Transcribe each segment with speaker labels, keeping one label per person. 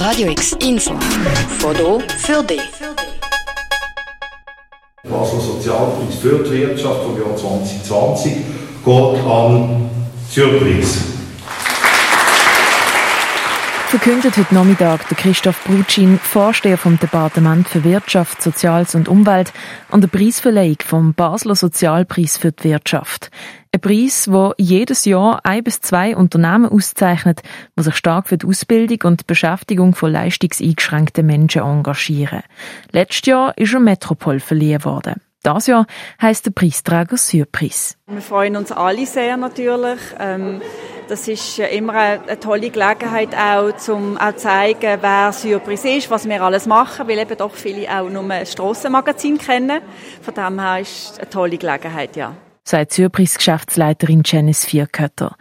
Speaker 1: Radio X Info. Foto für dich.
Speaker 2: Basler Sozialpreis für die Wirtschaft vom Jahr 2020 geht an Surprise.
Speaker 3: Verkündet heute Nachmittag der Christoph Brutschin, Vorsteher vom Departement für Wirtschaft, Soziales und Umwelt, an der Preisverleihung vom Basler Sozialpreis für die Wirtschaft. Ein Preis, der jedes Jahr ein bis zwei Unternehmen auszeichnet, die sich stark für die Ausbildung und die Beschäftigung von leistungseingeschränkten Menschen engagieren. Letztes Jahr ist er Metropol verliehen worden. Das Jahr heisst der Preisträger Surprise.
Speaker 4: Wir freuen uns alle sehr natürlich. Ähm das ist immer eine, tolle Gelegenheit auch, um auch zu zeigen, wer Surprise ist, was wir alles machen, weil eben doch viele auch nur ein Strassenmagazin kennen. Von dem her ist es eine tolle Gelegenheit, ja.
Speaker 3: Sagt Surprise-Geschäftsleiterin Janice Vierkötter.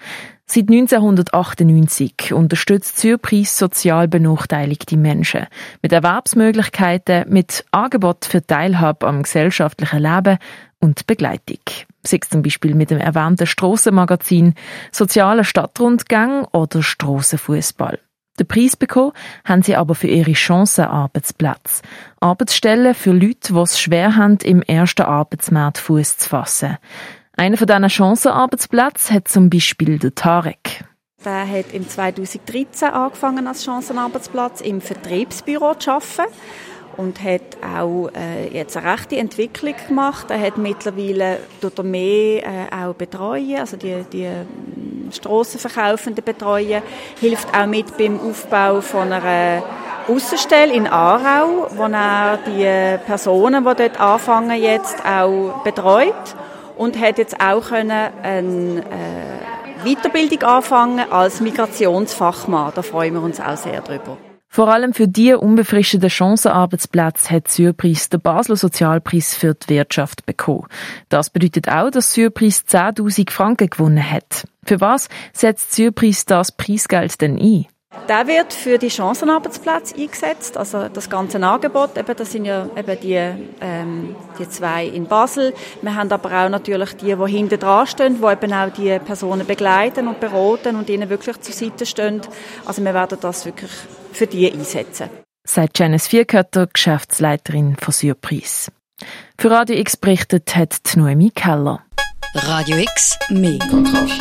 Speaker 3: Seit 1998 unterstützt Surprise sozial benachteiligte Menschen mit Erwerbsmöglichkeiten, mit Angebot für Teilhabe am gesellschaftlichen Leben und Begleitung. Sei es zum Beispiel mit dem erwähnten Strassenmagazin, sozialen Stadtrundgang oder Strassenfußball. Den Preis bekommen haben sie aber für ihre Chancenarbeitsplätze. Arbeitsstellen für Leute, die es schwer haben, im ersten Arbeitsmarkt Fuß zu fassen. Einer von diesen Chancenarbeitsplätzen hat zum Beispiel der Tarek.
Speaker 4: Der hat im 2013 angefangen als Chancenarbeitsplatz im Vertriebsbüro zu arbeiten und hat auch äh, jetzt eine rechte Entwicklung gemacht. Er hat mittlerweile tut mehr äh, auch betreuen, also die, die ähm, Strassenverkaufenden betreuen, hilft auch mit beim Aufbau von einer Aussenstelle in Aarau, wo er die Personen, die dort anfangen jetzt auch betreut und hat jetzt auch können eine äh, Weiterbildung anfangen als Migrationsfachmann. Da freuen wir uns auch sehr drüber.
Speaker 3: Vor allem für die unbefristeten Chancenarbeitsplätze hat Surprise den Basler Sozialpreis für die Wirtschaft bekommen. Das bedeutet auch, dass Surprise 10.000 Franken gewonnen hat. Für was setzt Surprise das Preisgeld denn ein?
Speaker 4: Der wird für die Chancenarbeitsplätze eingesetzt, also das ganze Angebot. Eben, das sind ja eben die, ähm, die zwei in Basel. Wir haben aber auch natürlich die, die hinten dran stehen, die eben auch die Personen begleiten und beraten und ihnen wirklich zur Seite stehen. Also wir werden das wirklich für die einsetzen.
Speaker 3: Sagt Janice Vierkötter, Geschäftsleiterin von Surprise. Für Radio X berichtet hat Noemi Keller.
Speaker 1: Radio X, mehr Kontrast.